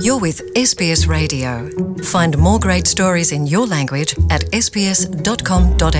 You're with SBS Radio. Find more great stories in your language at sbs.com.au.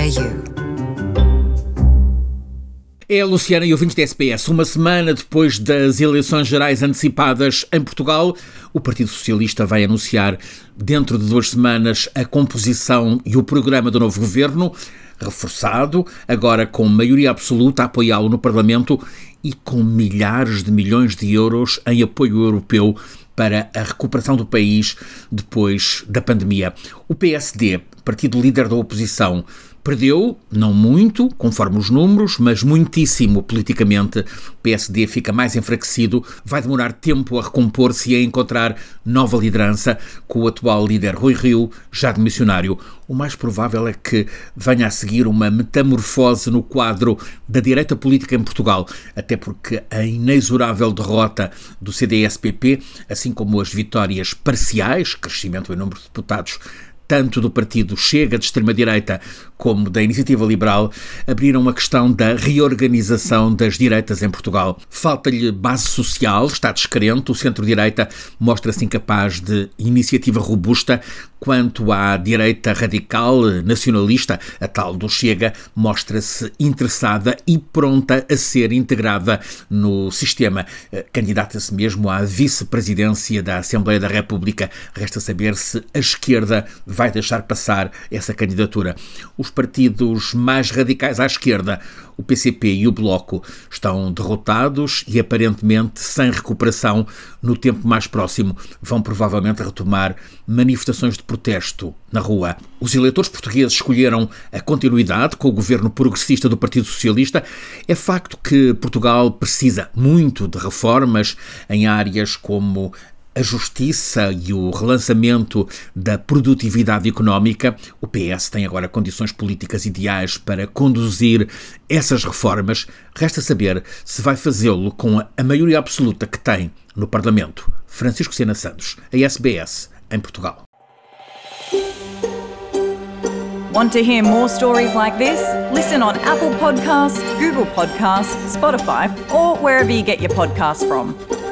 É Luciana e ouvintes da SPS. Uma semana depois das eleições gerais antecipadas em Portugal, o Partido Socialista vai anunciar, dentro de duas semanas, a composição e o programa do novo governo, reforçado, agora com maioria absoluta a apoiá-lo no Parlamento e com milhares de milhões de euros em apoio europeu para a recuperação do país depois da pandemia. O PSD, partido líder da oposição, Perdeu, não muito, conforme os números, mas muitíssimo politicamente. O PSD fica mais enfraquecido, vai demorar tempo a recompor-se e a encontrar nova liderança com o atual líder Rui Rio, já de missionário. O mais provável é que venha a seguir uma metamorfose no quadro da direita política em Portugal, até porque a inexorável derrota do CDS-PP, assim como as vitórias parciais, crescimento em número de deputados, tanto do partido Chega de extrema-direita como da Iniciativa Liberal, abriram a questão da reorganização das direitas em Portugal. Falta-lhe base social, está descrente, o centro-direita mostra-se incapaz de iniciativa robusta, quanto à direita radical nacionalista, a tal do Chega, mostra-se interessada e pronta a ser integrada no sistema. Eh, candidata-se mesmo à vice-presidência da Assembleia da República. Resta saber se a esquerda vai deixar passar essa candidatura. Os partidos mais radicais à esquerda, o PCP e o Bloco, estão derrotados e aparentemente sem recuperação no tempo mais próximo. Vão provavelmente retomar manifestações de protesto na rua. Os eleitores portugueses escolheram a continuidade com o governo progressista do Partido Socialista. É facto que Portugal precisa muito de reformas em áreas como a justiça e o relançamento da produtividade económica, o PS tem agora condições políticas ideais para conduzir essas reformas. Resta saber se vai fazê-lo com a maioria absoluta que tem no Parlamento. Francisco Sena Santos, a SBS, em Portugal. Want to hear more stories like this? Listen on Apple Podcasts, Google Podcasts, Spotify, or wherever you get your podcasts from.